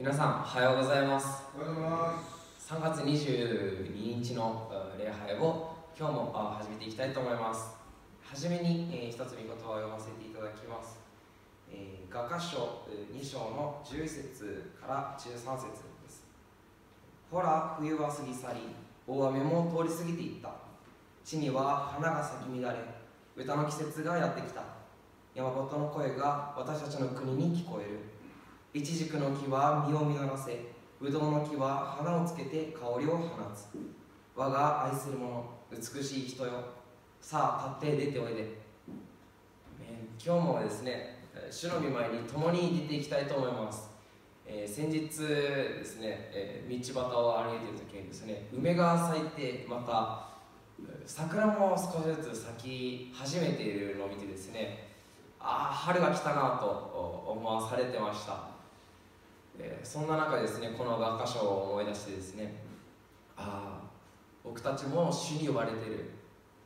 皆さんおはようございます。おはようございます。3月22日のえー礼拝を今日もあ始めていきたいと思います。はじめに、えー一つ御言葉を読ませていただきます、えー、画家書えー2章の11節から13節です。ほら冬は過ぎ去り大雨も通り過ぎていった。地には花が咲き乱れ歌の季節がやってきた。山本の声が私たちの国に聞こえるイチジクの木は実を実らせブドウの木は花をつけて香りを放つ。我が愛する者美しい人よ。さあ立って出ておいで、えー今日もですねえ主の御前に共に出ていきたいと思います、えー先日ですね、えー道端を歩いている時にですね梅が咲いてまた桜も少しずつ咲き始めているのを見てですねああ春が来たなと思わされてました。えそんな中ですねこの学科書を思い出してですねああ僕たちも主に呼ばれている。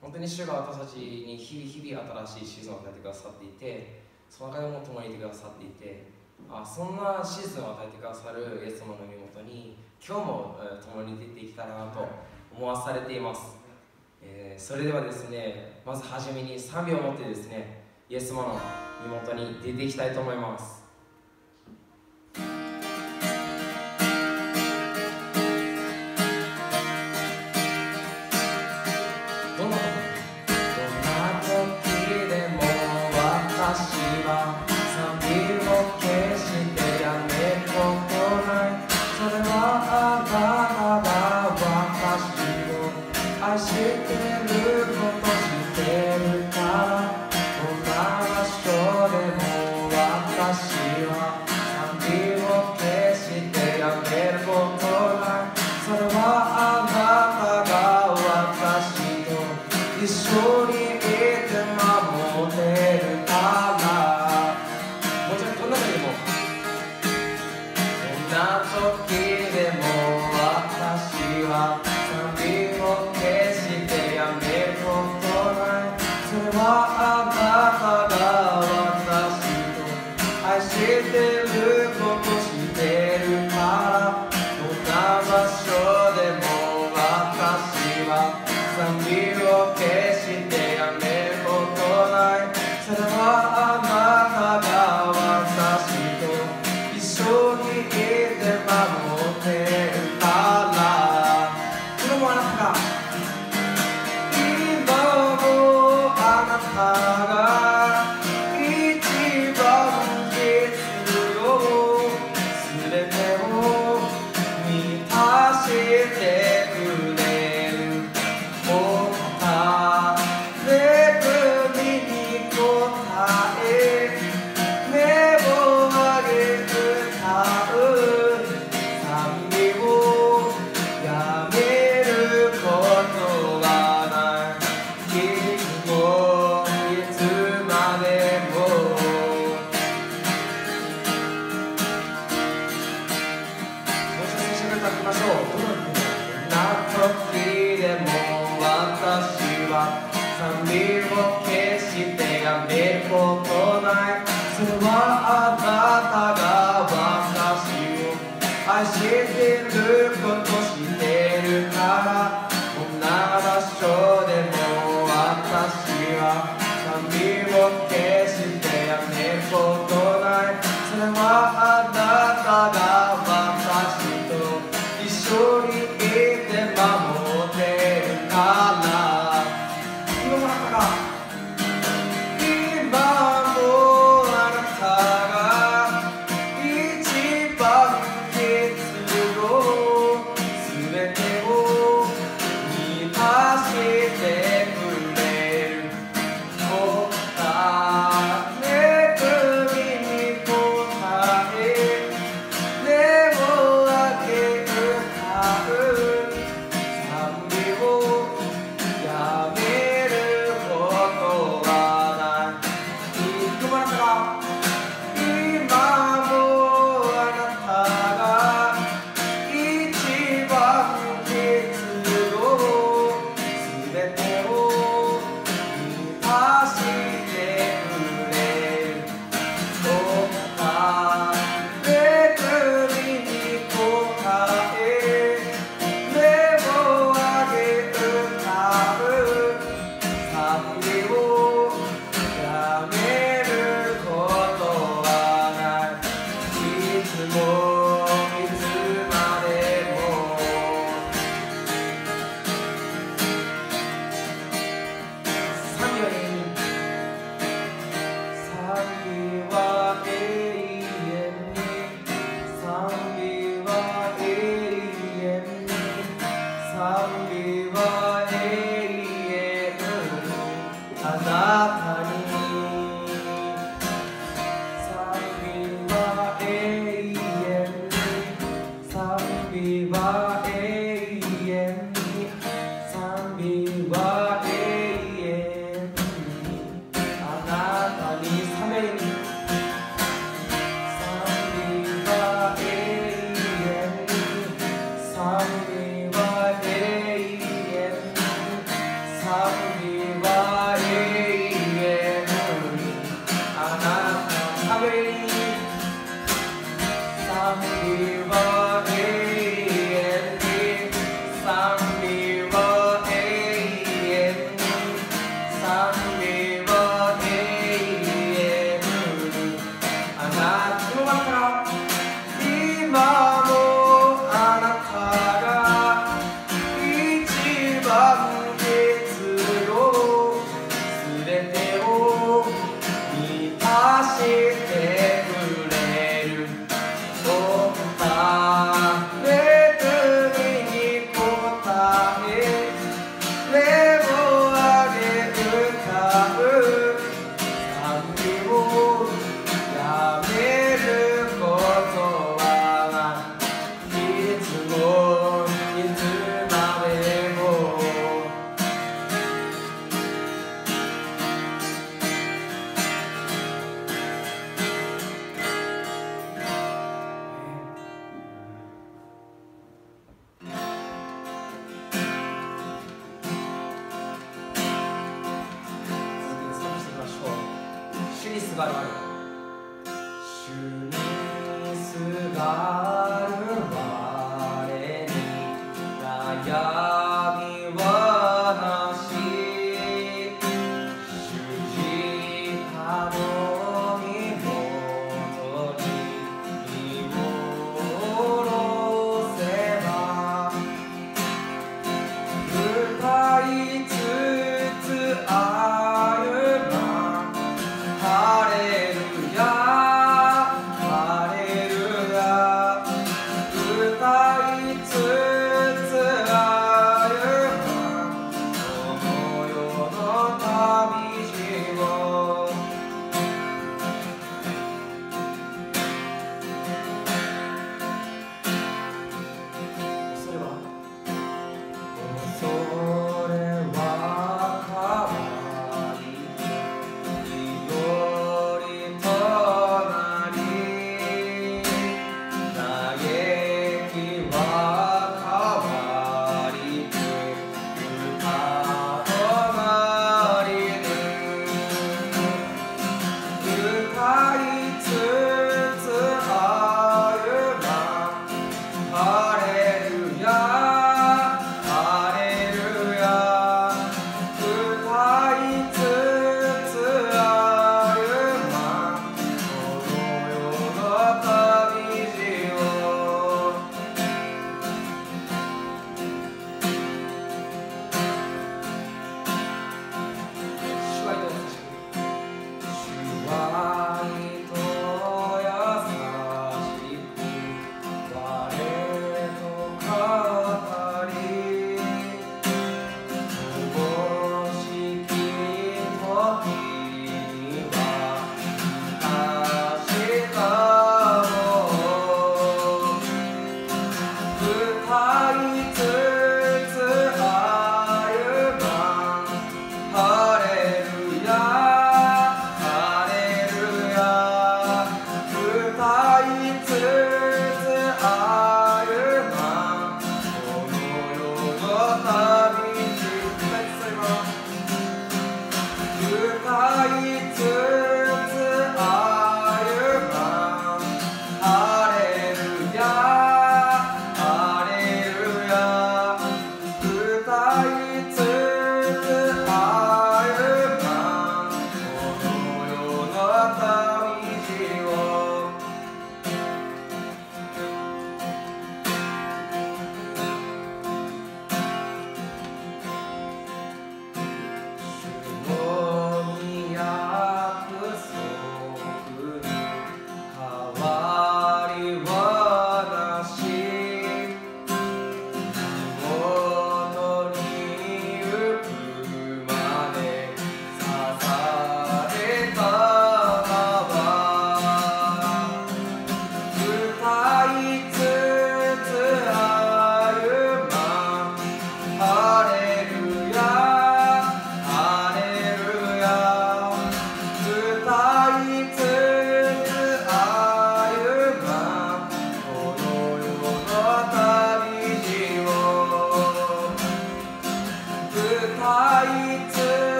本当に主が私たちに日々日々新しいシーズンを与えてくださっていてその中でも共にいてくださっていてあそんなシーズンを与えてくださるイエス様の身元に今日も、共に出ていきたいなと思わされています、えーそれではですねまずはじめに賛美を持ってですねイエス様の身元に出ていきたいと思います。時でも私は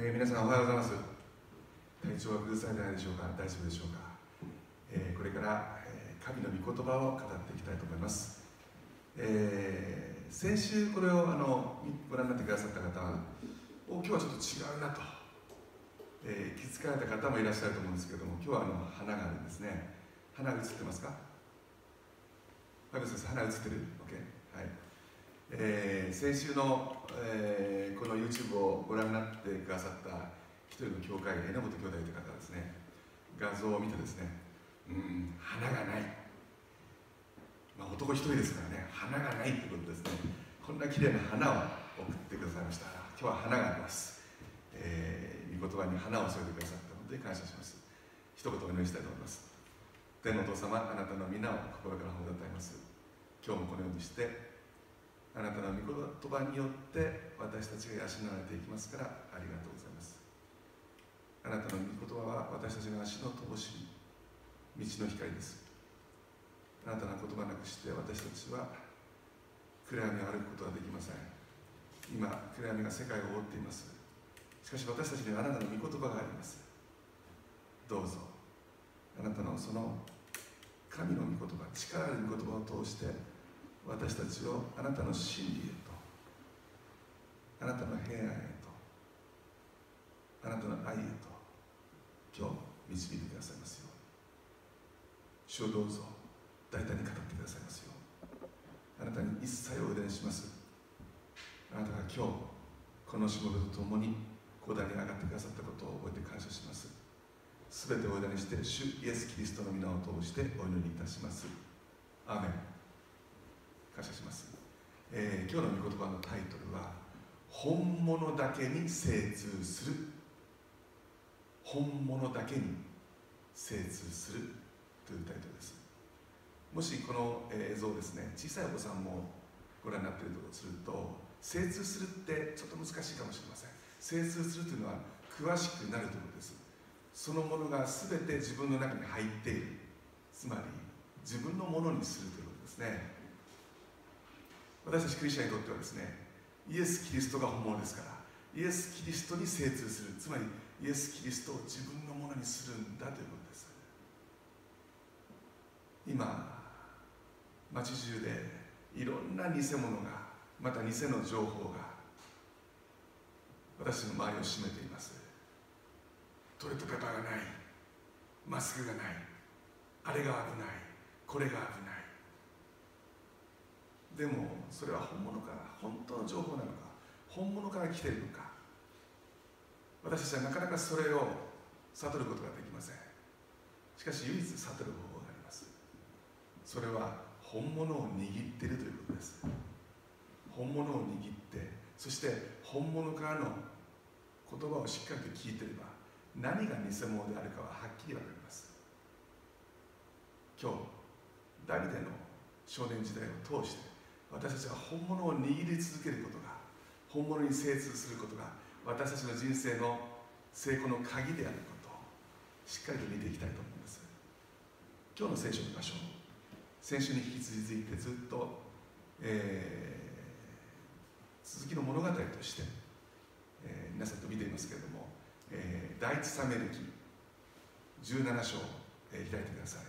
えー、皆さんおはようございます。体調は崩されてないでしょうか？大丈夫でしょうか、えー、これから、えー、神の御言葉を語っていきたいと思います、えー、先週これをあのご覧になってくださった方はお今日はちょっと違うなと、えー、気づかれた方もいらっしゃると思うんですけども今日はあの花があるんですね。花映ってますか？ファブ先生花映ってる ?OK はい。えー、先週の、えー、この YouTube をご覧になってくださった一人の教会榎本兄弟という方ですね画像を見てですねうん花がない、まあ、男一人ですからね花がないということですね。こんな綺麗な花を送ってくださいました。今日は花があります、えー、御言葉に花を添えてくださって本当に感謝します。一言お祈りしたいと思います。天のお父様あなたの皆を心から褒めたたえます。今日もこのようにしてあなたの御言葉によって私たちが養われていきますからありがとうございます。あなたの御言葉は私たちの足の乏しい道の光です。あなたの言葉なくして私たちは暗闇を歩くことはできません。今暗闇が世界を覆っています。しかし私たちにはあなたの御言葉があります。どうぞ。あなたのその神の御言葉力ある御言葉を通して私たちをあなたの真理へとあなたの平安へとあなたの愛へと今日導いてくださいますように。主をどうぞ大胆に語ってくださいますよあなたに一切お委ねします。あなたが今日このしもべと共に古代に上がってくださったことを覚えて感謝します。すべてお委ねして主イエス・キリストの皆を通してお祈りいたします。アーメン。感謝します、えー、今日の御言葉のタイトルは「本物だけに精通する」本物だけに精通する。というタイトルです。もしこの映像ですね小さいお子さんもご覧になっているとすると精通するってちょっと難しいかもしれません。精通するというのは詳しくなるということです。そのものが全て自分の中に入っている。つまり自分のものにするということですね。私たちクリスチャンにとってはですねイエス・キリストが本物ですからイエス・キリストに精通する。つまりイエス・キリストを自分のものにするんだということです。今街中でいろんな偽物がまた偽の情報が私の周りを占めています。トイレットペーパーがない。マスクがない。あれが危ない。これが危ない。でもそれは本物から本当の情報なのか本物から来ているのか。私たちはなかなかそれを悟ることができません。しかし唯一悟る方法があります。それは本物を握っているということです。本物を握ってそして本物からの言葉をしっかりと聞いていれば何が偽物であるかははっきり分かります。今日ダビデの少年時代を通して私たちは本物を握り続けることが本物に精通することが私たちの人生の成功の鍵であることをしっかりと見ていきたいと思います。今日の聖書の場所先週に引き続いてずっと、えー、続きの物語として、えー、皆さんと見ていますけれども、えー、第一サメル記17章、えー、開いてください。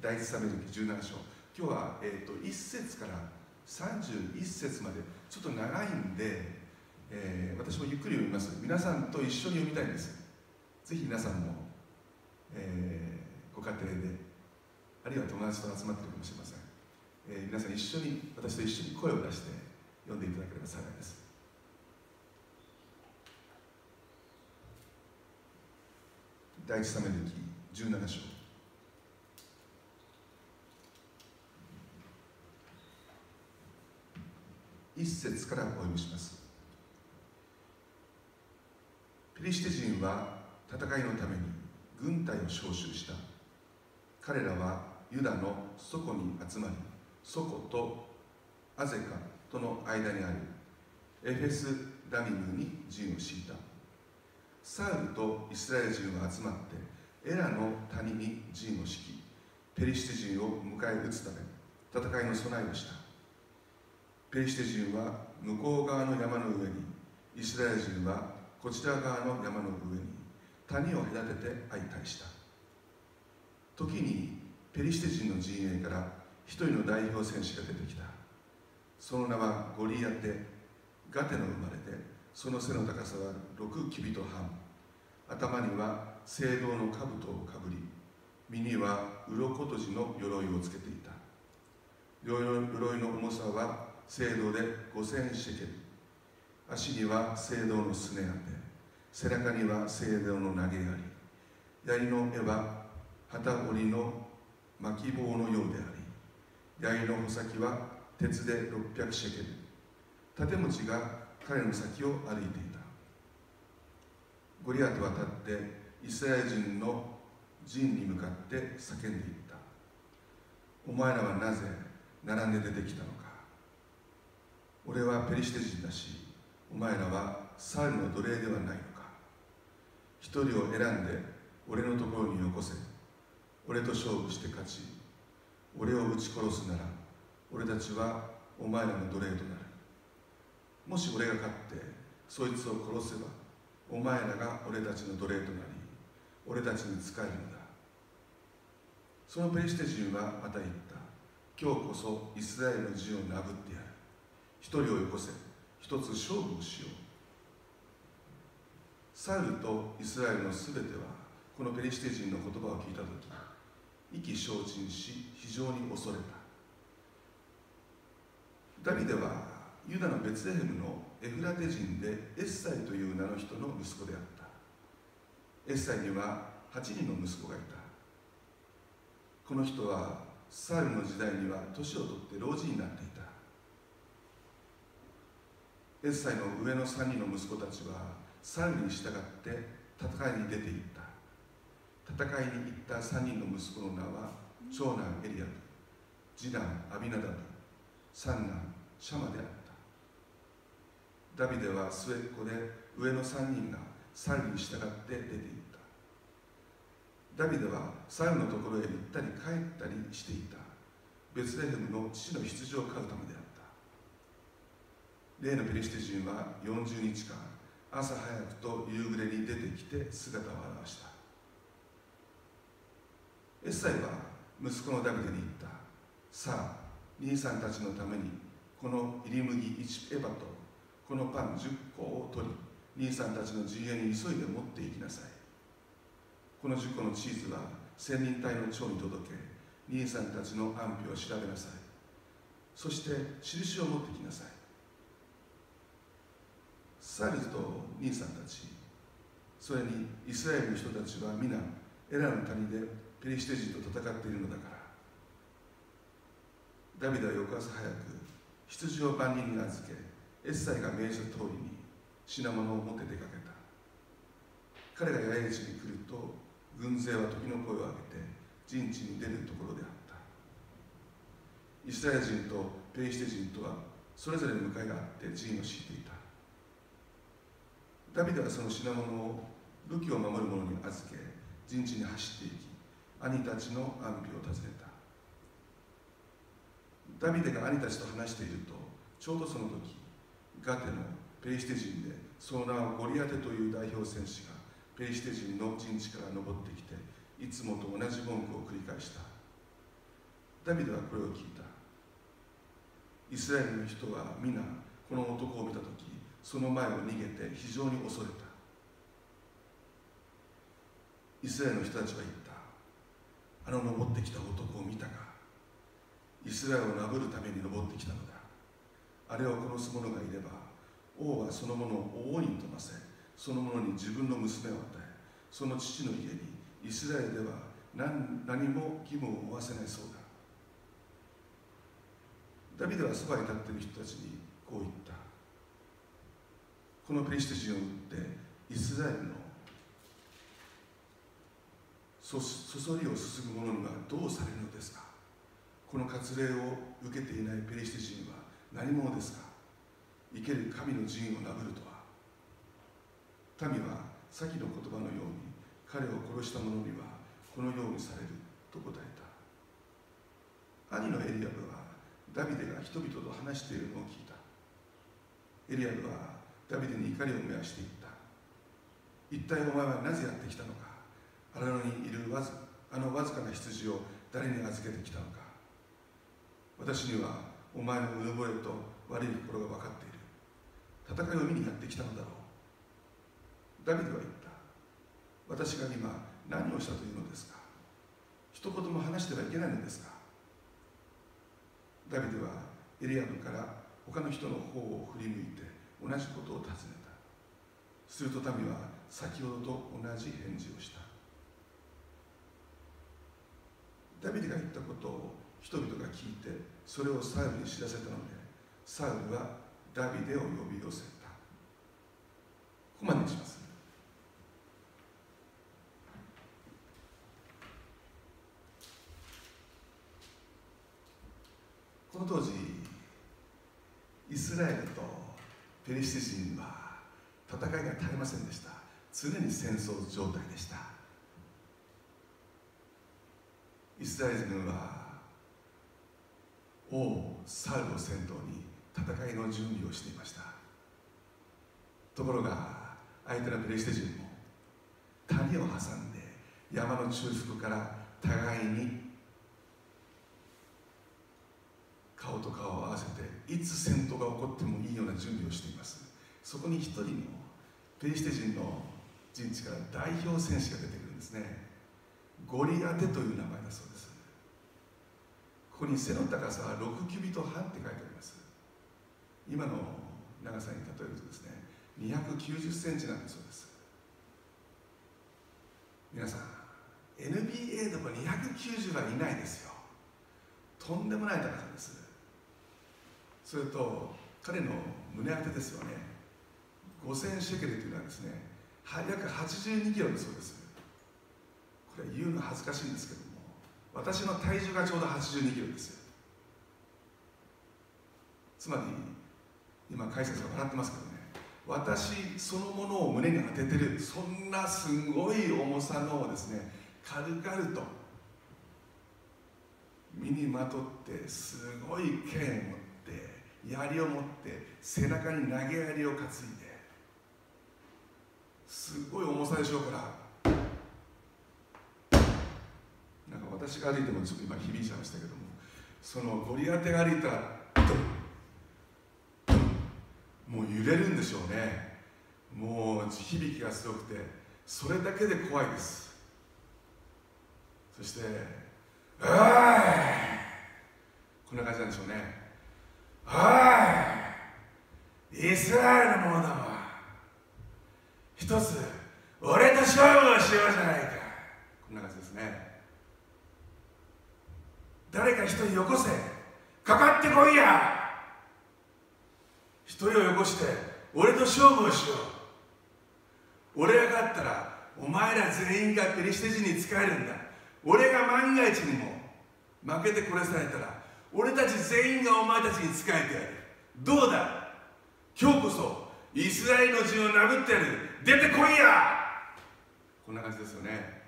第一サメル記17章。今日は、えーと、と1節から31節までちょっと長いんで、えー、私もゆっくり読みます。皆さんと一緒に読みたいんです。ぜひ皆さんも、えー、ご家庭であるいは友達と集まってるかもしれません、えー、皆さん一緒に私と一緒に声を出して読んでいただければ幸いです。第一サメル記17章。一節からお読みします。ペリシテ人は戦いのために軍隊を招集した。彼らはユダの祖庫に集まり祖庫とアゼカとの間にあるエフェス・ダミムに陣を敷いた。サウルとイスラエル人は集まってエラの谷に陣を敷きペリシテ人を迎え撃つため戦いの備えをした。ペリシテ人は向こう側の山の上にイスラエル人はこちら側の山の上に谷を隔てて相対した。時にペリシテ人の陣営から一人の代表戦士が出てきた。その名はゴリアテ。ガテの生まれでその背の高さは6キビと半。頭には青銅の兜をかぶり身には鱗とじの鎧をつけていた。鎧の重さは青銅で5000シェケル足には青銅のすねあて。背中には青銅の投げあり。槍の絵は旗織りの巻き棒のようであり。槍の穂先は鉄で600シェケル盾持ちが彼の先を歩いていた。ゴリアテは立ってイスラエル人の陣に向かって叫んでいった。お前らはなぜ並んで出てきたのか。俺はペリシテ人だしお前らはサルの奴隷ではないのか。一人を選んで俺のところによこせ。俺と勝負して勝ち。俺を撃ち殺すなら俺たちはお前らの奴隷となる。もし俺が勝ってそいつを殺せばお前らが俺たちの奴隷となり俺たちに仕えるのだ。そのペリシテ人はまた言った。今日こそイスラエルの陣を殴ってやる。一人をよこせ。一つ勝負をしよう。サウルとイスラエルのすべてはこのペリシテ人の言葉を聞いた時意気消沈し非常に恐れた。ダビデはユダのベツレヘムのエフラテ人でエッサイという名の人の息子であった。エッサイには8人の息子がいた。この人はサウルの時代には年を取って老人になっていた。エッサイの上の3人の息子たちはサウルに従って戦いに出ていった。戦いに行った3人の息子の名は長男エリアブ次男アビナダブ三男シャマであった。ダビデは末っ子で上の3人がサウルに従って出ていった。ダビデはサウルのところへ行ったり帰ったりしていた。ベツレヘムの父の羊を飼うためであった。例のペリシテ人は40日間朝早くと夕暮れに出てきて姿を現した。エッサイは息子のダビデに言った。さあ兄さんたちのためにこの入り麦1エバとこのパン10個を取り兄さんたちの陣営に急いで持っていきなさい。この10個のチーズは千人隊の長に届け。兄さんたちの安否を調べなさい。そして印を持ってきなさい。サルズと兄さんたち。それにイスラエルの人たちは皆エラの谷でペリシテ人と戦っているのだから。ダビデは翌朝早く羊を万人に預けエッサイが命じた通りに品物を持って出かけた。彼が八重地に来ると軍勢は時の声を上げて陣地に出るところであった。イスラエル人とペリシテ人とはそれぞれの向かいがあって陣を敷いていた。ダビデはその品物を武器を守る者に預け陣地に走っていき兄たちの安否を尋ねた。ダビデが兄たちと話しているとちょうどその時ガテのペリシテ人でその名はゴリアテという代表戦士がペリシテ人の陣地から登ってきていつもと同じ文句を繰り返した。ダビデはこれを聞いた。イスラエルの人は皆この男を見た時その前を逃げて非常に恐れた。イスラエルの人たちは言った。あの登ってきた男を見たか。イスラエルをなぶるために登ってきたのだ。あれを殺す者がいれば王はその者を大いに飛ばせその者に自分の娘を与えその父の家にイスラエルでは何何も義務を負わせないそうだ。ダビデはそばに立っている人たちにこう言った。このペリシテ人を撃ってイスラエルのそそそりをすすぐ者にはどうされるのですか？この割礼を受けていないペリシテ人は何者ですか？生ける神の陣を殴るとは？民は先の言葉のように彼を殺した者にはこのようにされると答えた。兄のエリアブはダビデが人々と話しているのを聞いた。エリアブはダビデに怒りを燃やしていった。一体お前はなぜやってきたのか。荒野にいるわずあのわずかな羊を誰に預けてきたのか。私にはお前のうぬぼれと悪い心が分かっている。戦いを見にやってきたのだろう。ダビデは言った。私が今何をしたというのですか。一言も話してはいけないのですか。ダビデはエリアブから他の人の方を振り向いて同じことを尋ねた。すると民は先ほどと同じ返事をした。ダビデが言ったことを人々が聞いてそれをサウルに知らせたのでサウルはダビデを呼び寄せた。ここまでにします。この当時イスラエルとペリシテ人は戦いが絶えませんでした。常に戦争状態でした。イスラエル軍は王サウルを先頭に戦いの準備をしていました。ところが相手のペリシテ人も谷を挟んで山の中腹から互いに顔と顔を合わせていつ戦闘が起こってもいいような準備をしています。そこに一人のペリシテ人の陣地から代表戦士が出てくるんですね。ゴリアテという名前だそうです。ここに背の高さは6キュビット半って書いてあります。今の長さに例えるとですね290センチなんだそうです。皆さん NBA でも290はいないですよ。とんでもない高さです。それと彼の胸当てですよね。5000シェケルというのはですね約82キロだそうです。これ言うの恥ずかしいんですけども私の体重がちょうど82キロです。つまり今解説が笑ってますけどね。私そのものを胸に当ててるそんなすごい重さのですね軽々と身にまとってすごい剣を槍を持って背中に投げ槍を担いですごい重さでしょうから。なんか私が歩いてもちょっと今響いちゃいましたけどもそのゴリアテが歩いたらもう揺れるんでしょうね。もう響きがすごくてそれだけで怖いです。そして「おい!」こんな感じなんでしょうね「おい。イスラエルの者だわ。一つ俺と勝負をしようじゃないか」こんな感じですね。誰か一人よこせ。かかってこいや。一人をよこして俺と勝負をしよう。俺が勝ったらお前ら全員がペリシテ人に仕えるんだ。俺が万が一にも負けて殺されたら俺たち全員がお前たちに仕えてやる。どうだ？今日こそイスラエルの陣を殴ってやる。出てこいや！こんな感じですよね。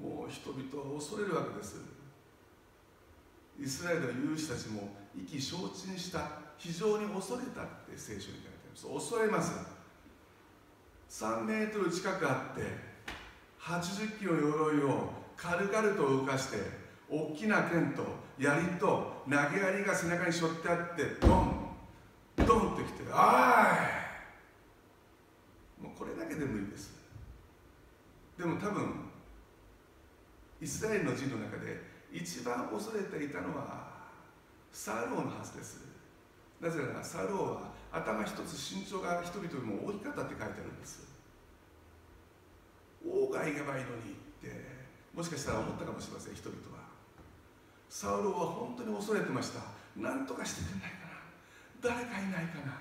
もう人々は恐れるわけです。イスラエルの勇士たちも意気消沈した。非常に恐れたって聖書に書いてあります。恐れます。3メートル近くあって80キロ鎧を軽々と動かして大きな剣と槍と投げ槍が背中に背負ってあってドンドンってきて「あい!」もうこれだけで無理です。でも多分イスラエルの人の中で一番恐れていたのはサウローのはずです。なぜならサウローは頭一つ身長が人々よりも大きかったって書いてあるんです。郊外行けばいいのにってもしかしたら思ったかもしれません人々は。サウロは本当に恐れてました。何とかしてくれないかな。誰かいないかな。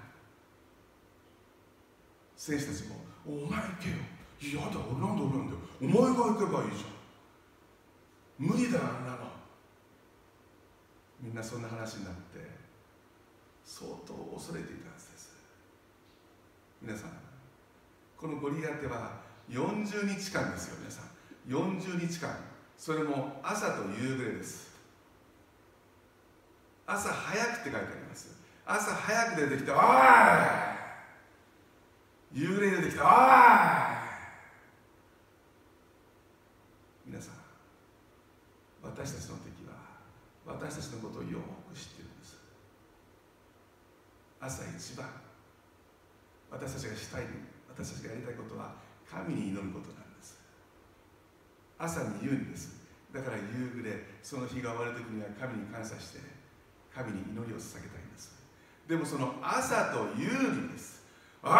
選手たちも「お前行けよ」「いやだ俺なんで俺なんだよ。お前が行けばいいじゃん。無理だあんなの」みんなそんな話になって相当恐れていたはずです。皆さんこのゴリアテは40日間ですよ皆さん。40日間。それも朝と夕暮れです。朝早くって書いてあります朝早く出てきて「おい!」夕暮れに出てきて「おい!」皆さん私たちの敵は私たちのことをよく知っているんです朝一番私たちがしたい私たちがやりたいことは神に祈ることなんです朝に言うんですだから夕暮れその日が終わる時には神に感謝して神に祈りを捧げたいんです。でもその朝と夕にです。おい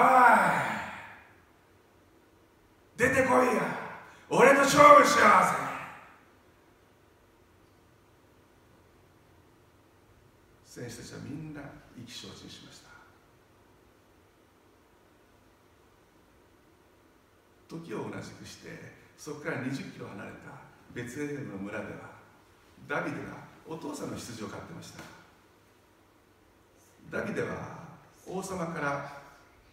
出てこいや。俺と勝負しようぜ。選手たちはみんな意気消沈しました。時を同じくしてそこから20キロ離れたベツレヘムの村ではダビデがお父さんの羊を飼ってました。ダビデは王様から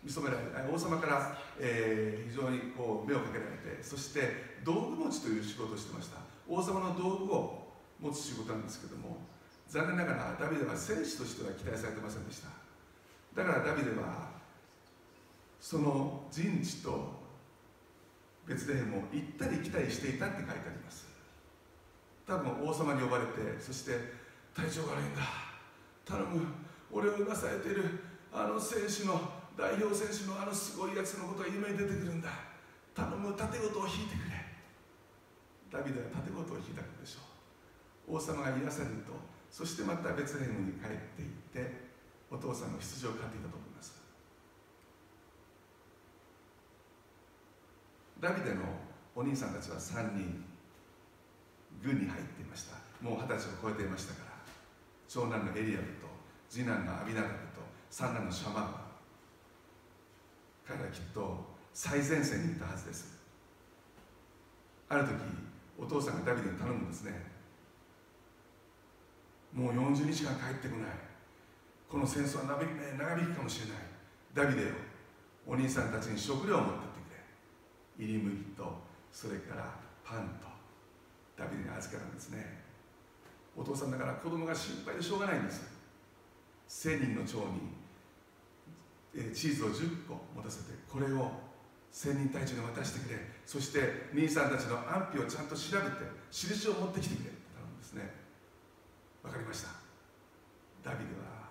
見初められ王様から、えー、非常にこう目をかけられてそして道具持ちという仕事をしてました。王様の道具を持つ仕事なんですけども残念ながらダビデは戦士としては期待されてませんでした。だからダビデはその陣地と別レヘムを行ったり来たりしていたって書いてあります。多分王様に呼ばれてそして体調が悪いんだ頼む。俺を今されているあの選手の代表選手のあのすごいやつのことが夢に出てくるんだ。頼む盾事を引いてくれ。ダビデは盾事を引いたことでしょう。王様が癒されるとそしてまたベツレムに帰っていってお父さんの羊を飼っていたと思います。ダビデのお兄さんたちは3人軍に入っていました。もう二十歳を超えていましたから長男のエリアブと次男のアビナダブと三男のシャマーバ彼らきっと最前線にいたはずです。ある時お父さんがダビデに頼むんですね。もう40日間帰ってこない。この戦争は長引くかもしれない。ダビデよお兄さんたちに食料を持ってってくれ。入り麦とそれからパンとダビデに預けたんですね。お父さんだから子供が心配でしょうがないんです。千人の長にチーズを10個持たせてこれを千人隊長に渡してくれ。そして兄さんたちの安否をちゃんと調べて印を持ってきてくれ。って頼むんですね。分かりました。ダビデは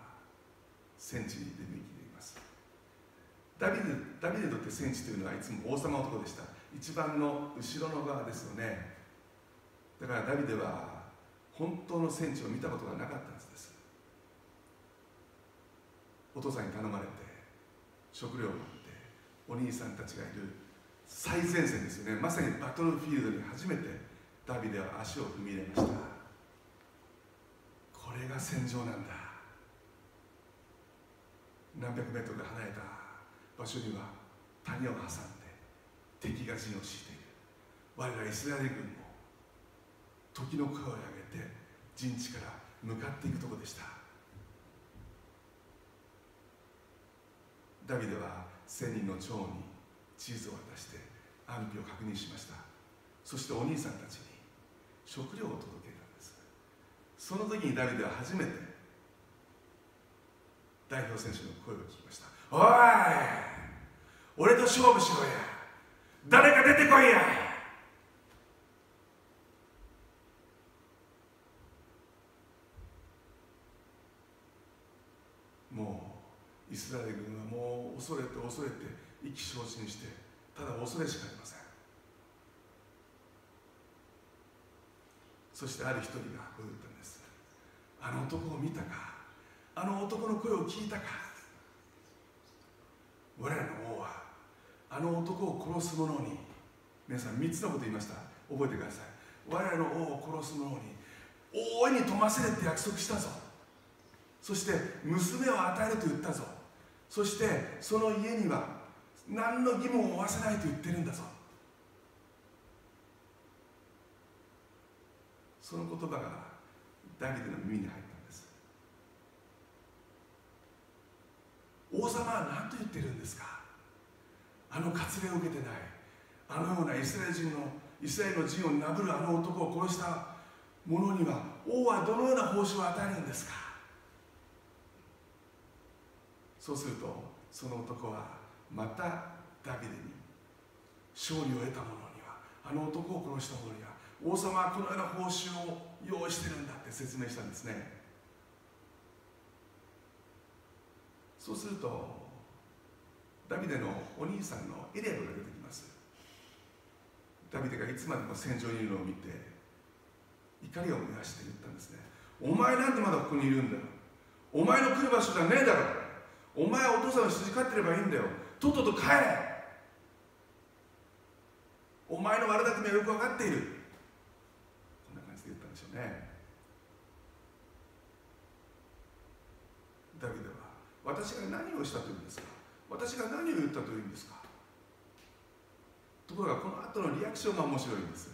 戦地に出向いています。ダビデダビデとって戦地というのはいつも王様男でした。一番の後ろの側ですよね。だからダビデは本当の戦地を見たことがなかったはずですお父さんに頼まれて食料を持ってお兄さんたちがいる最前線ですよね。まさにバトルフィールドに初めてダビデは足を踏み入れました。これが戦場なんだ。何百メートル離れた場所には谷を挟んで敵が陣を敷いている。我らイスラエル軍も時の声を上げて陣地から向かっていくところでした。ダビデは千人の長にチーズを渡して安否を確認しました。そしてお兄さんたちに食料を届けたんです。その時にダビデは初めて代表選手の声を聞きました「おい俺と勝負しろや。誰か出てこいや!」もうイスラエル軍恐れて恐れて意気消沈してただ恐れしかありません。そしてある一人がこう言ったんです。あの男を見たか。あの男の声を聞いたか。我らの王はあの男を殺す者に皆さん3つのこと言いました。覚えてください。我々の王を殺す者に大いに富ませるって約束したぞ。そして娘を与えると言ったぞ。そしてその家には何の義務を負わせないと言ってるんだぞ。その言葉がダビデの耳に入ったんです。王様は何と言ってるんですか？あの割礼を受けてない。あのようなイスラエル人のイスラエルの陣をなぶるあの男を殺した者には王はどのような報酬を与えるんですか？そうするとその男はまたダビデに勝利を得た者にはあの男を殺した者には王様はこのような報酬を用意してるんだって説明したんですね。そうするとダビデのお兄さんのエレブが出てきます。ダビデがいつまでも戦場にいるのを見て怒りを燃やして言ったんですね。お前なんでまだここにいるんだお前の来る場所じゃねえだろ。お前はお父さんの羊飼ってればいいんだよ。とっとと帰れ。お前の悪巧みはよく分かっている。こんな感じで言ったんでしょうね。ダビデは私が何をしたというんですか？私が何を言ったというんですか？ところがこの後のリアクションが面白いんです。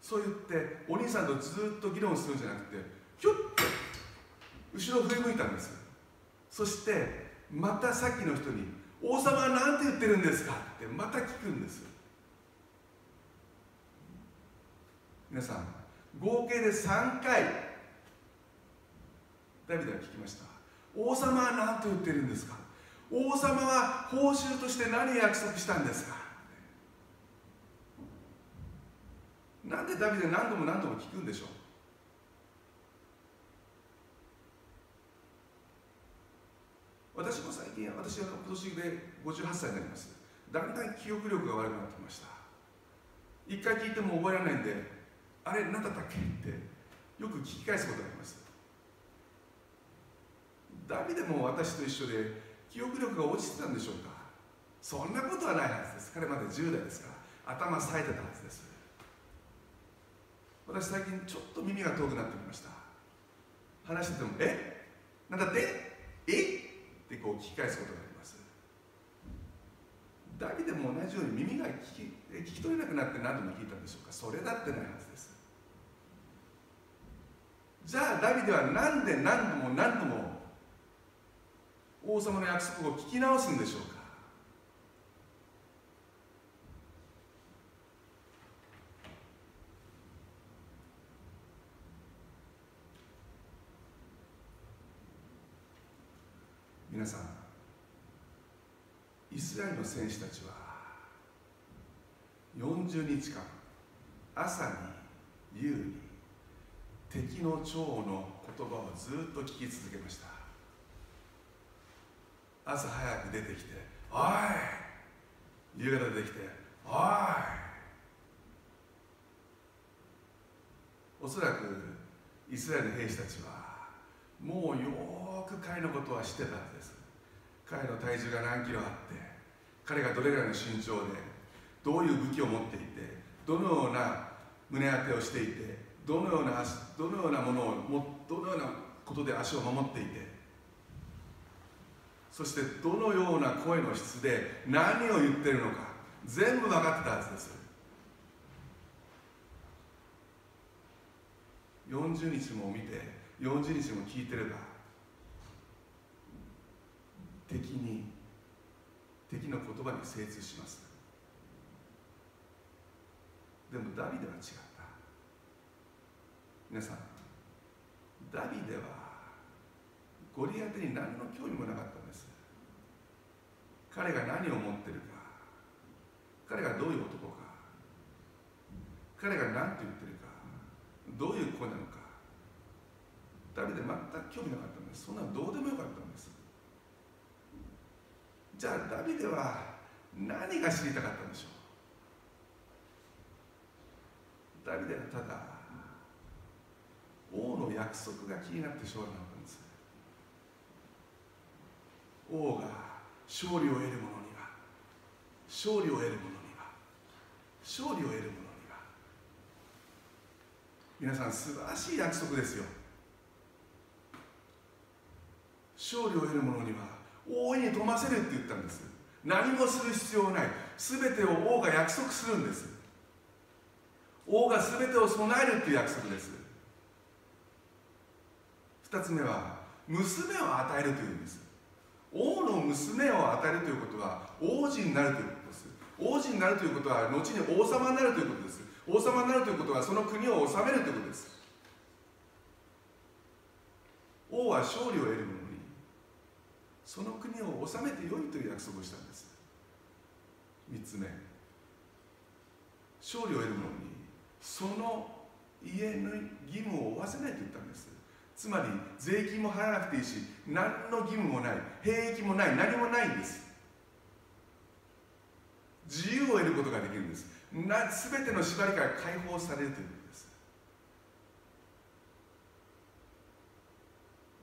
そう言ってお兄さんとずっと議論するんじゃなくてひょっと後ろ振り向いたんです。そしてまたさっきの人に「王様は何て言ってるんですか?」ってまた聞くんです皆さん合計で3回ダビデは聞きました王様は何と言ってるんですか王様は報酬として何約束したんですか？なんでダビデ何度も何度も聞くんでしょう？私も最近私は今年で58歳になります。だんだん記憶力が悪くなってきました？一回聞いても覚えられないんであれ何だったっけ？ってよく聞き返すことがあります。ダビデも私と一緒で記憶力が落ちてたんでしょうか？そんなことはないはずです。彼まで10代ですから頭冴えてたはずです。私最近ちょっと耳が遠くなってきました。話してても「え？なんだって？え？でこう聞き返すことがあります。ダビデも同じように耳が聞き聞き取れなくなって何度も聞いたんでしょうか？それだってないはずです。じゃあダビデは何で何度も何度も王様の約束を聞き直すんでしょうか皆さんイスラエルの戦士たちは40日間朝に夕に敵の長の言葉をずっと聞き続けました朝早く出てきて「おい!」夕方出てきて「おい!」おそらくイスラエルの兵士たちはもうよく彼のことは知ってたはずです彼の体重が何キロあって彼がどれぐらいの身長でどういう武器を持っていてどのような胸当てをしていてどのようなどのようなものをどのようなことで足を守っていてそしてどのような声の質で何を言ってるのか全部分かってたはずです。40日も見て40日も聞いてれば敵に敵の言葉に精通します。でもダビデは違った。皆さんダビデはゴリアテに何の興味もなかったんです。彼が何を持ってるか彼がどういう男か彼が何て言ってるかどういう子なのか。ダビデ全く興味なかったんです。そんなのどうでもよかったんです。じゃあダビデは何が知りたかったんでしょう？ダビデはただ王の約束が気になってしょうがなかったんです。王が勝利を得る者には勝利を得る者には勝利を得る者には。皆さん素晴らしい約束ですよ。勝利を得る者には大いに富ませるって言ったんです。何もする必要ない。全てを王が約束するんです。王が全てを備えるっていう約束です。2つ目は娘を与えるというんです。王の娘を与えるということは王子になるということです。王子になるということは後に王様になるということです。王様になるということはその国を治めるということです。王は勝利を得る者にその国を治めてよいという約束をしたんです。3つ目。勝利を得る者にその家の義務を負わせないと言ったんです。つまり税金も払わなくていいし何の義務もない。兵役もない。何もないんです。自由を得ることができるんです。な全ての縛りから解放されるということです。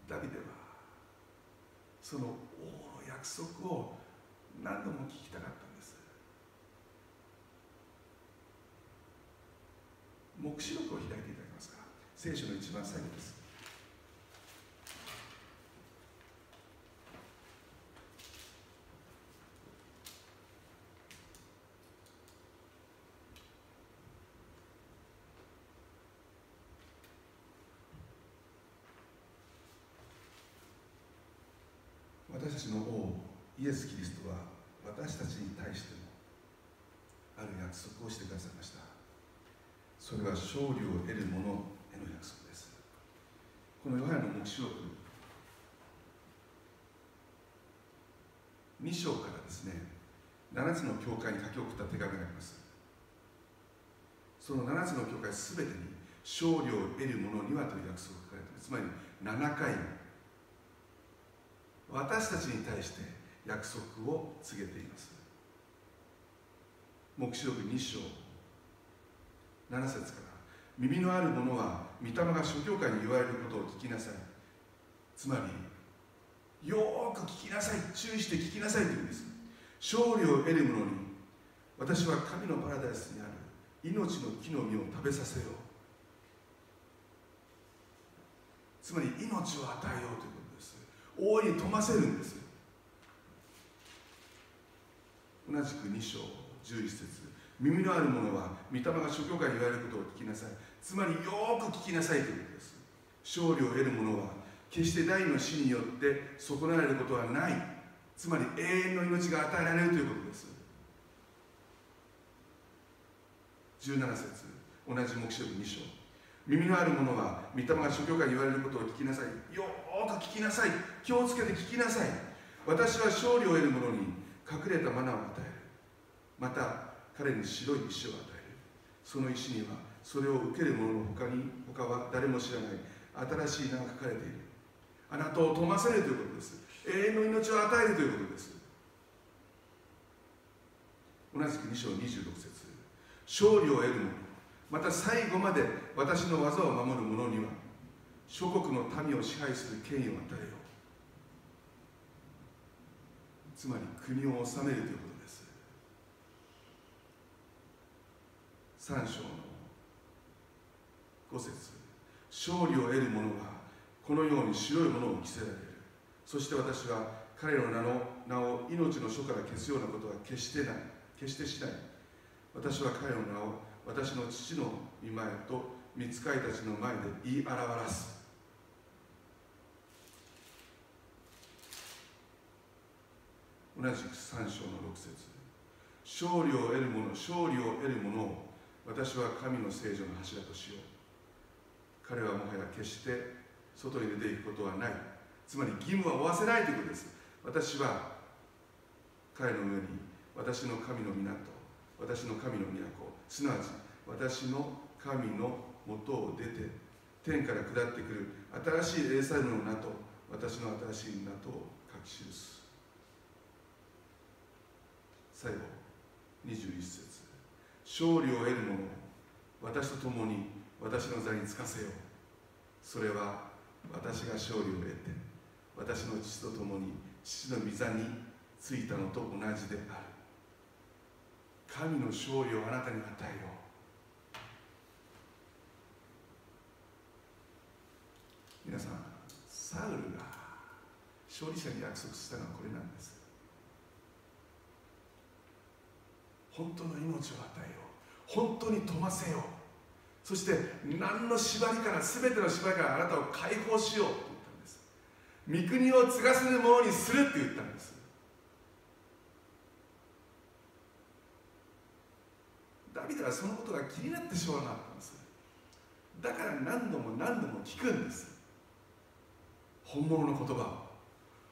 ダビデはその王の約束を何度も聞きたかったんです。黙示録を開いていただけますか？聖書の一番最後です私たちの王イエス・キリストは私たちに対してもある約束をしてくださいました。それは勝利を得る者への約束です。このヨハネの黙示録2章からですね7つの教会に書き送った手紙があります。その7つの教会すべてに勝利を得る者にはという約束が書かれています。つまり7回私たちに対して約束を告げています。黙示録2章。7節から。耳のある者は御霊が諸教会に言われることを聞きなさい。つまりよーく聞きなさい。注意して聞きなさいというんです。勝利を得る者に私は神のパラダイスにある。命の木の実を食べさせよう。つまり命を与えようということです。大いに富ませるんです。同じく2章11節。耳のある者は御霊が諸教会に言われることを聞きなさい。つまりよく聞きなさいということです。勝利を得る者は決して第の死によって損なわれることはない。つまり永遠の命が与えられるということです。17節。同じ黙示録2章。耳のある者は御霊が諸教会に言われることを聞きなさい。よく聞きなさい。気をつけて聞きなさい。私は勝利を得る者に隠れたマナーを与える。また彼に白い石を与える。その石にはそれを受ける者の他に他は誰も知らない。新しい名が書かれている。あなたを富ませるということです。永遠の命を与えるということです。同じく2章26節。勝利を得る者。また最後まで私の技を守る者には諸国の民を支配する権威を与えよう。つまり国を治めるということです。3章の5節。勝利を得る者はこのように白いものを着せられる。そして私は彼の名の名を命の書から消すようなことは決してない。決してしない。私は彼の名を私の父の御前と御使いたちの前で言い表す。同じく3章の6節。勝利を得る者勝利を得る者を私は神の聖女の柱としよう。彼はもはや決して外に出ていくことはない。つまり義務は負わせないということです。私は彼の上に私の神の港私の神の都すなわち私の神のもとを出て天から下ってくる新しいエルサレムの名と私の新しい名とを書き記す。最後21節。勝利を得る者私と共に私の座につかせよう。それは私が勝利を得て私の父と共に父の御座についたのと同じである。神の勝利をあなたに与えよう。皆さんサウルが勝利者に約束したのはこれなんです。本当の命を与えよう。本当に富ませよう。そして何の縛りから全ての縛りからあなたを解放しよう。と言ったんです。御国を継がせるものにするって言ったんです。ダビデはそのことが気になってしょうなかったんです。だから何度も何度も聞くんです。本物の言葉を。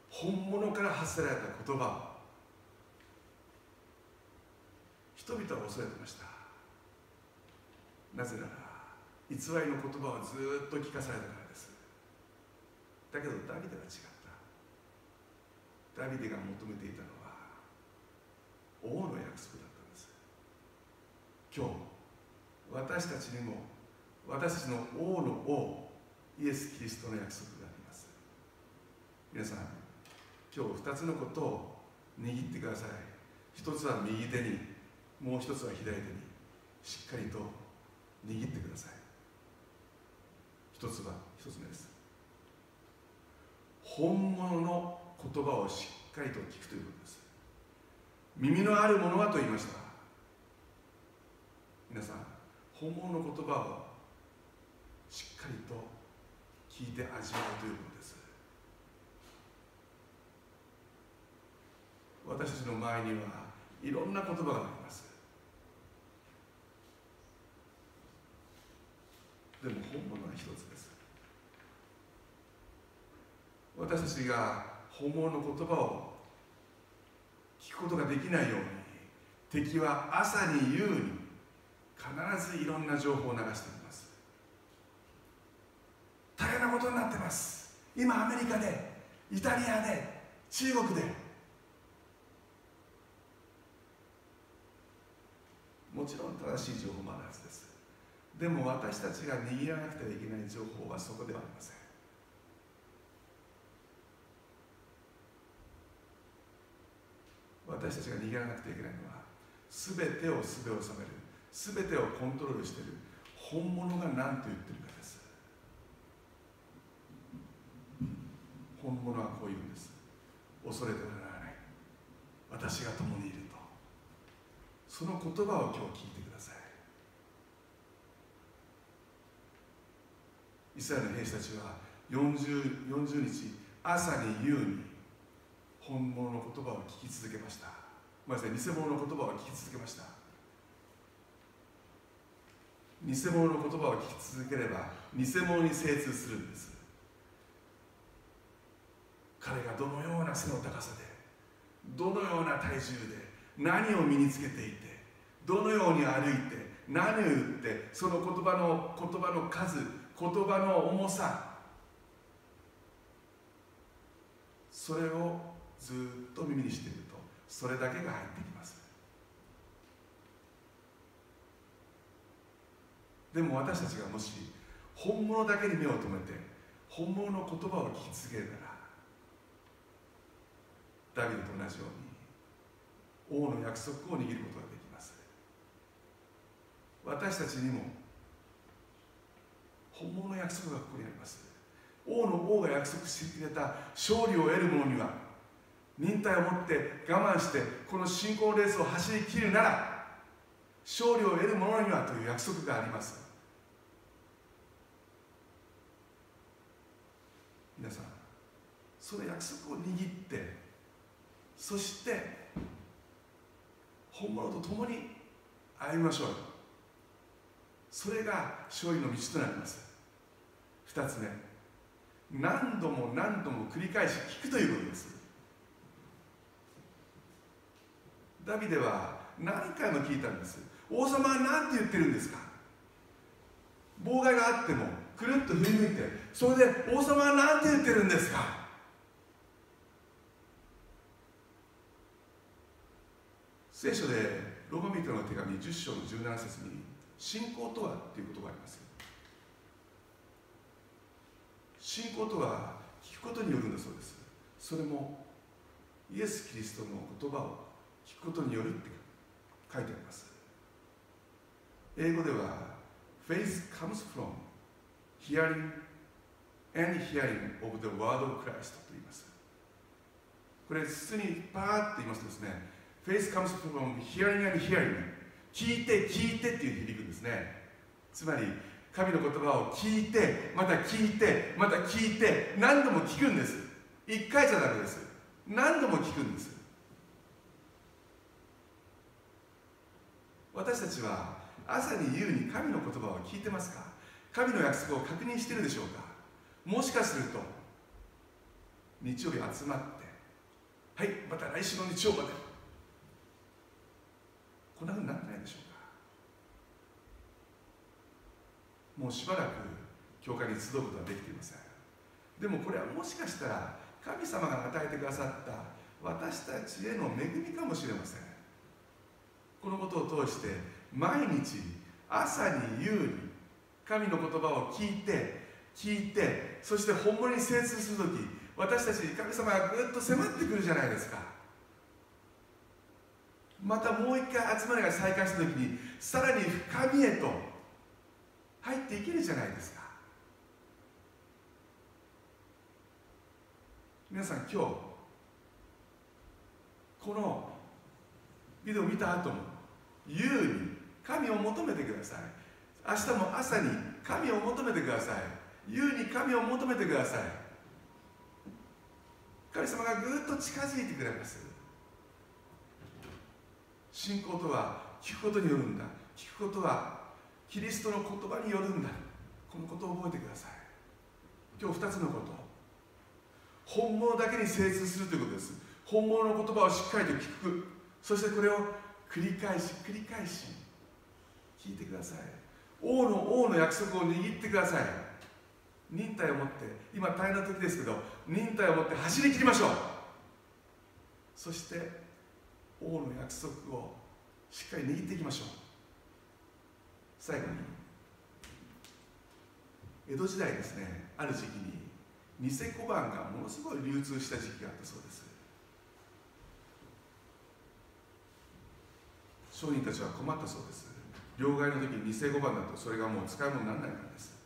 本物から発せられた言葉人々は恐れてました。なぜなら偽りの言葉をずっと聞かされたからです。だけどダビデは違った。ダビデが求めていたのは王の約束だったんです。今日私たちにも私たちの王の王イエス・キリストの約束があります。皆さん今日2つのことを握ってください。一つは右手にもう一つは左手にしっかりと握ってください。一つは一つ目です。本物の言葉をしっかりと聞くということです。耳のあるものはと言いました。皆さん本物の言葉をしっかりと聞いて味わうということです。私たちの前にはいろんな言葉があります。でも本物は一つです。私たちが本物の言葉を聞くことができないように敵は朝に夕に必ずいろんな情報を流しています。大変なことになってます。今アメリカでイタリアで中国で。もちろん正しい情報もある。でも私たちが握らなくてはいけない情報はそこではありません。私たちが握らなくてはいけないのは全てをすべを収める全てをコントロールしている本物が何と言ってるかです。本物はこう言うんです。恐れてはならない。私が共にいると。その言葉を今日聞いてください。イスラエルの兵士たちは 40, 40日朝に夕に本物の言葉を聞き続けました。まず偽物の言葉を聞き続けました。偽物の言葉を聞き続ければ偽物に精通するんです。彼がどのような背の高さでどのような体重で何を身につけていてどのように歩いて何を言ってその言葉の言葉の数言葉の重さ。それをずっと耳にしているとそれだけが入ってきます。でも私たちがもし本物だけに目を留めて本物の言葉を聞き続けるならダビデと同じように王の約束を握ることができます。私たちにも本物の約束がここにあります。王の王が約束してくれた勝利を得る者には忍耐を持って我慢してこの信仰レースを走りきるなら勝利を得る者にはという約束があります。皆さんその約束を握ってそして本物と共に歩みましょう。それが勝利の道となります。2つ目。何度も何度も繰り返し聞くということです。ダビデは何回も聞いたんです。王様は何て言ってるんですか？妨害があってもくるっと振り向いてそれで王様は何て言ってるんですか？聖書でローマ人の手紙10章の17節に信仰とはっていうことがあります信仰とは聞くことによるんだそうです。それもイエス・キリストの言葉を聞くことによるって書いてあります。英語では Faith comes from hearing and hearing of the word of Christ と言います。これ普通にパーって言いますとですね Faith comes from hearing and hearing 聞いて聞いてっていう響くんですね。つまり神の言葉を聞いてまた聞いてまた聞いて何度も聞くんです。一回じゃダメです。何度も聞くんです。私たちは朝に夕に神の言葉を聞いてますか？神の約束を確認しているでしょうか？もしかすると日曜日集まってはいまた来週の日曜まで。こんなふうになってないでしょうかもうしばらく教会に集うことはできていません。でもこれはもしかしたら神様が与えてくださった私たちへの恵みかもしれません。このことを通して毎日朝に夕に神の言葉を聞いて聞いてそして本物に精通する時私たちに神様がぐっと迫ってくるじゃないですか。またもう一回集まりが再開した時にさらに深みへと入っていけるじゃないですか。皆さん今日このビデオを見た後も優に神を求めてください。明日も朝に神を求めてください。優に神を求めてください。神様がぐっと近づいてくれます。信仰とは聞くことによるんだ。聞くことはキリストの言葉によるんだ。このことを覚えてください。今日2つのこと。本物だけに精通するということです。本物の言葉をしっかりと聞く。そしてこれを繰り返し繰り返し。聞いてください。王の王の約束を握ってください。忍耐を持って。今大変な時ですけど忍耐を持って走り切りましょう。そして王の約束をしっかり握っていきましょう。最後に江戸時代ですねある時期に偽小判がものすごい流通した時期があったそうです。商人たちは困ったそうです。両替の時に偽小判だとそれがもう使い物にならないからです。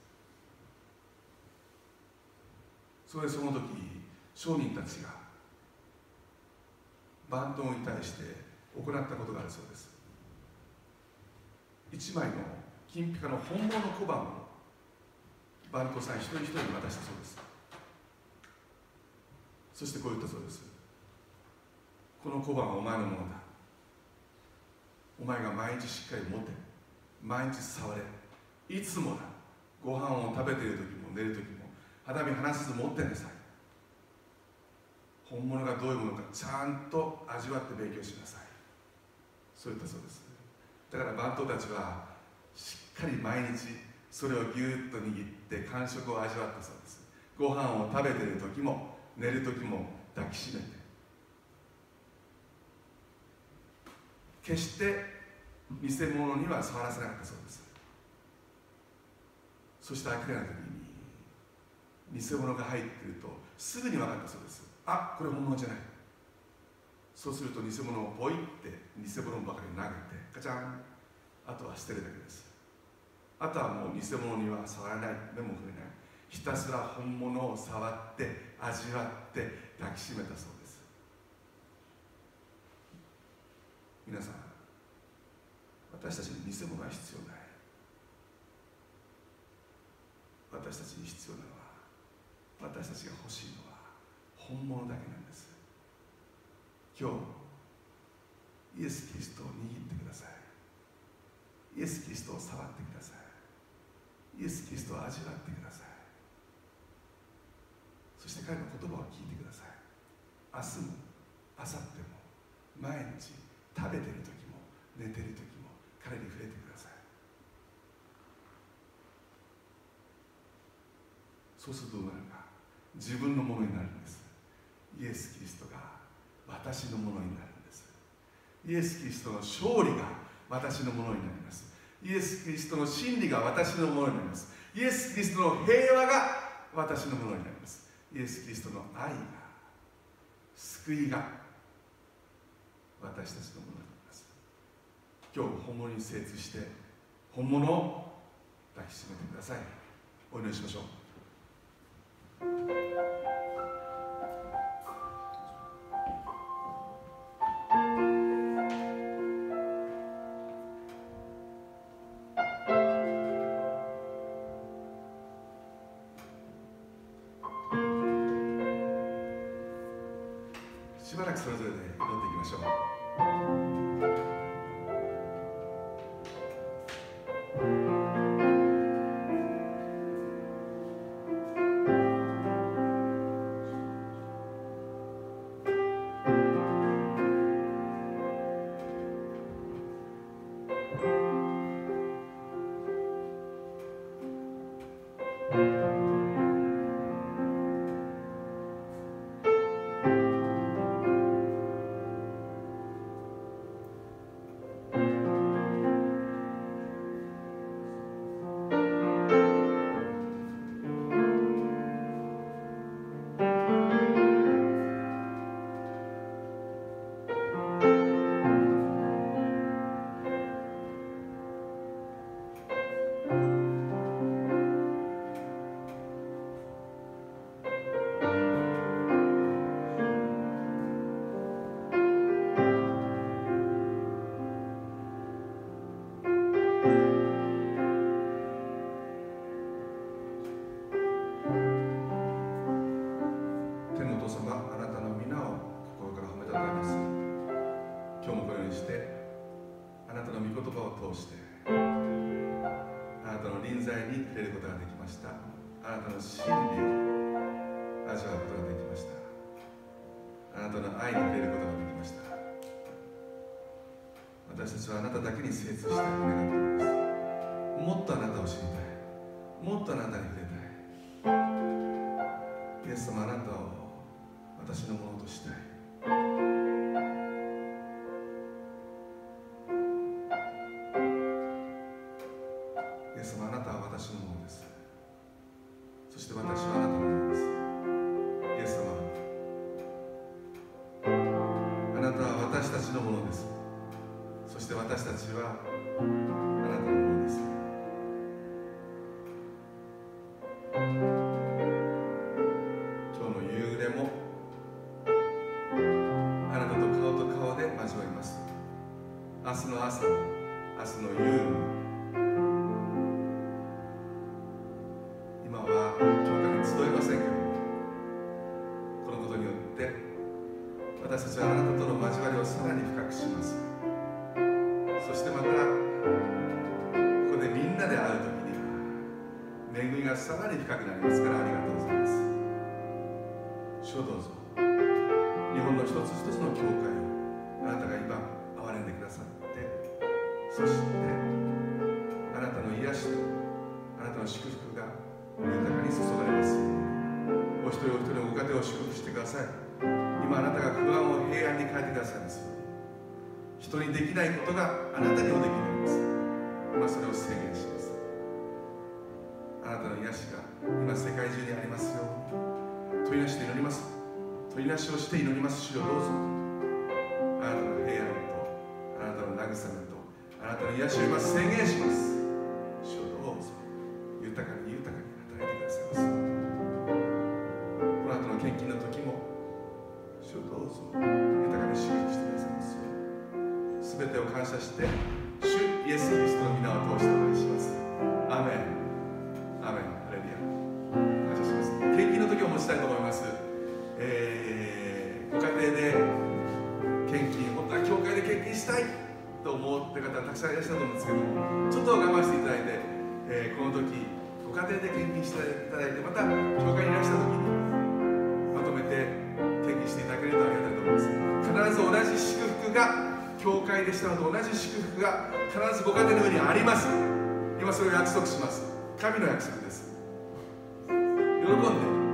それでその時商人たちが番頭に対して行ったことがあるそうです。一枚の金ピカの本物の小判を番頭さん一人一人に渡したそうです。そしてこう言ったそうです。この小判はお前のものだ。お前が毎日しっかり持って毎日触れいつもだ。ご飯を食べている時も寝る時も肌身離さず持ってなさい。本物がどういうものかちゃんと味わって勉強しなさい。そう言ったそうです。だから番頭たちはしっかり毎日それをぎゅっと握って感触を味わったそうです。ご飯を食べてる時も寝る時も抱きしめて。決して偽物には触らせなかったそうです。そして明らかな時に偽物が入ってるとすぐに分かったそうです。あこれ本物じゃない。そうすると偽物をポイって偽物ばかり投げてカチャン。あとは捨てるだけです。あとはもう偽物には触らない。目も触れないひたすら本物を触って味わって抱きしめたそうです。皆さん私たちに偽物は必要ない。私たちに必要なのは私たちが欲しいのは本物だけなんです。今日イエス・キリストを握ってください。イエス・キリストを触ってください。イエス・キリストを味わってください。そして彼の言葉を聞いてください。明日も明後日も毎日食べてる時も寝てる時も彼に触れてください。そうするとどうなるか。自分のものになるんです。イエス・キリストが私のものになるんです。イエス・キリストの勝利が私のものになります。イエス・キリストの真理が私のものになります。イエス・キリストの平和が私のものになります。イエス・キリストの愛が救いが私たちのものになります。今日本物に精通して本物を抱きしめてください。お祈りしましょう。の真理を味わうことができました。あなたの愛に触れることができました。私たちはあなただけに精通したい願っています。もっとあなたを知りたい。もっとあなたに触れたい。イエス様あなたを私のものとしたい。と思って方たくさんいらっしゃると思うんですけどちょっと我慢していただいて、えー、この時ご家庭で献金していただいてまた教会にいらした時にまとめて献金していただけるとありがたいと思います。必ず同じ祝福が教会でしたのと同じ祝福が必ずご家庭の上にあります。今それを約束します。神の約束です。喜んで。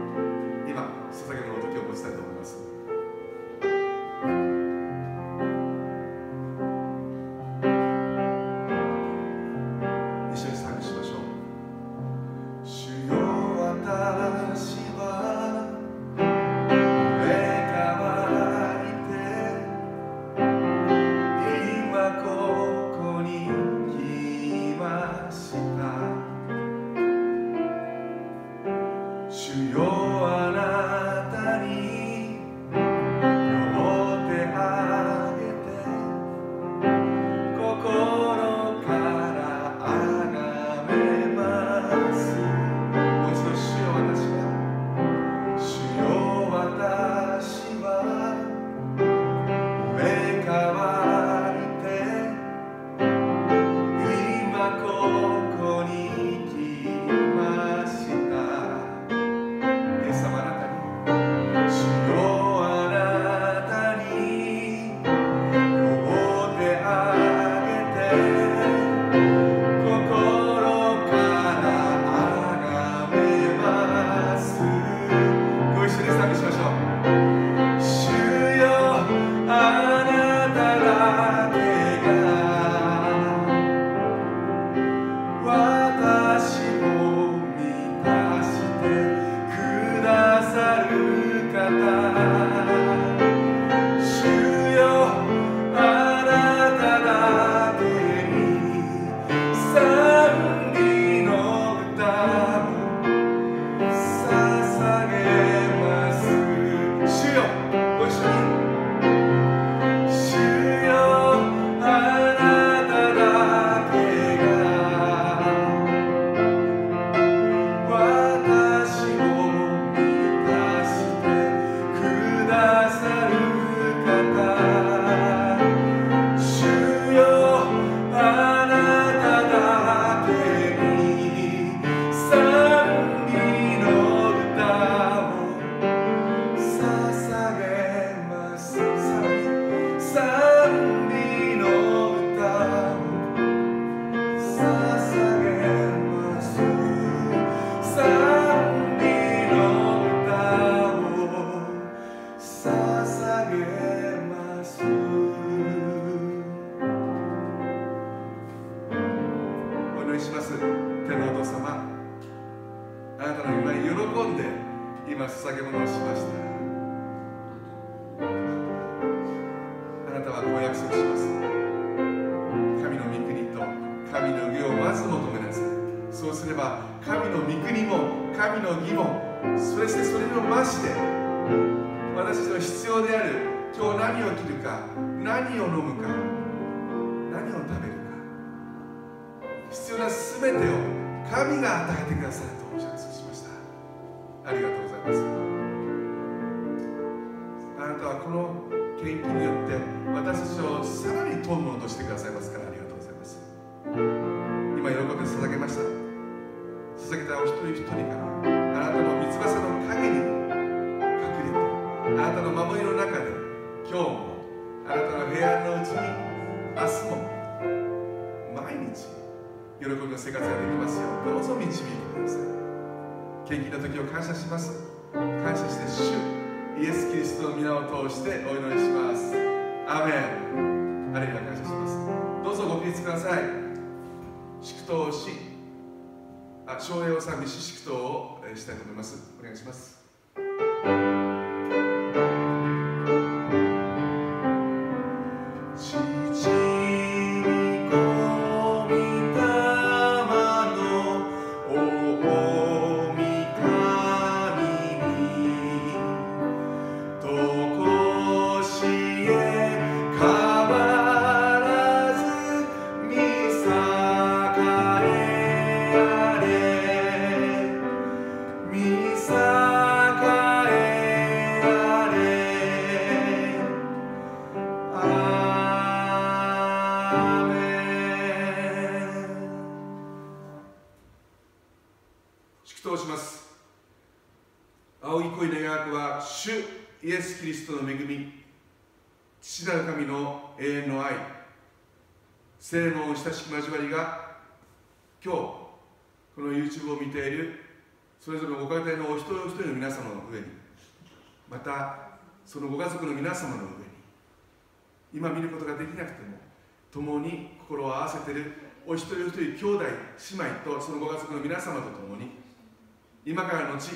今からのち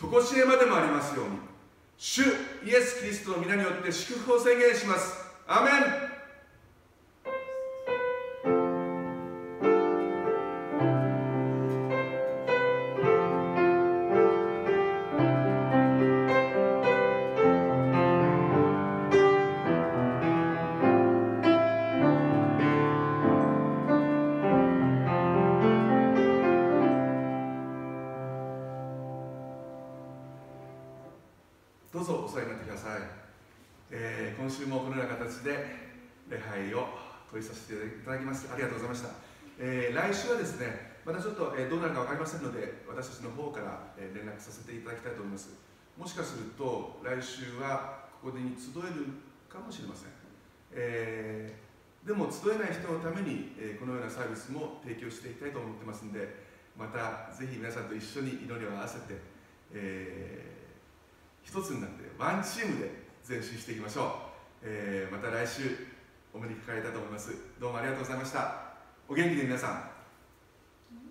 常しえまでもありますように。主イエス・キリストの皆によって祝福を宣言します。アメン。と、えどうなるか分かりませんので私たちの方から、え連絡させていただきたいと思います。もしかすると来週はここに集えるかもしれません、えーでも集えない人のために、えこのようなサービスも提供していきたいと思ってますのでまたぜひ皆さんと一緒に祈りを合わせて、えー一つになってワンチームで前進していきましょう、えーまた来週お目にかかれたと思います。どうもありがとうございました。お元気で皆さん。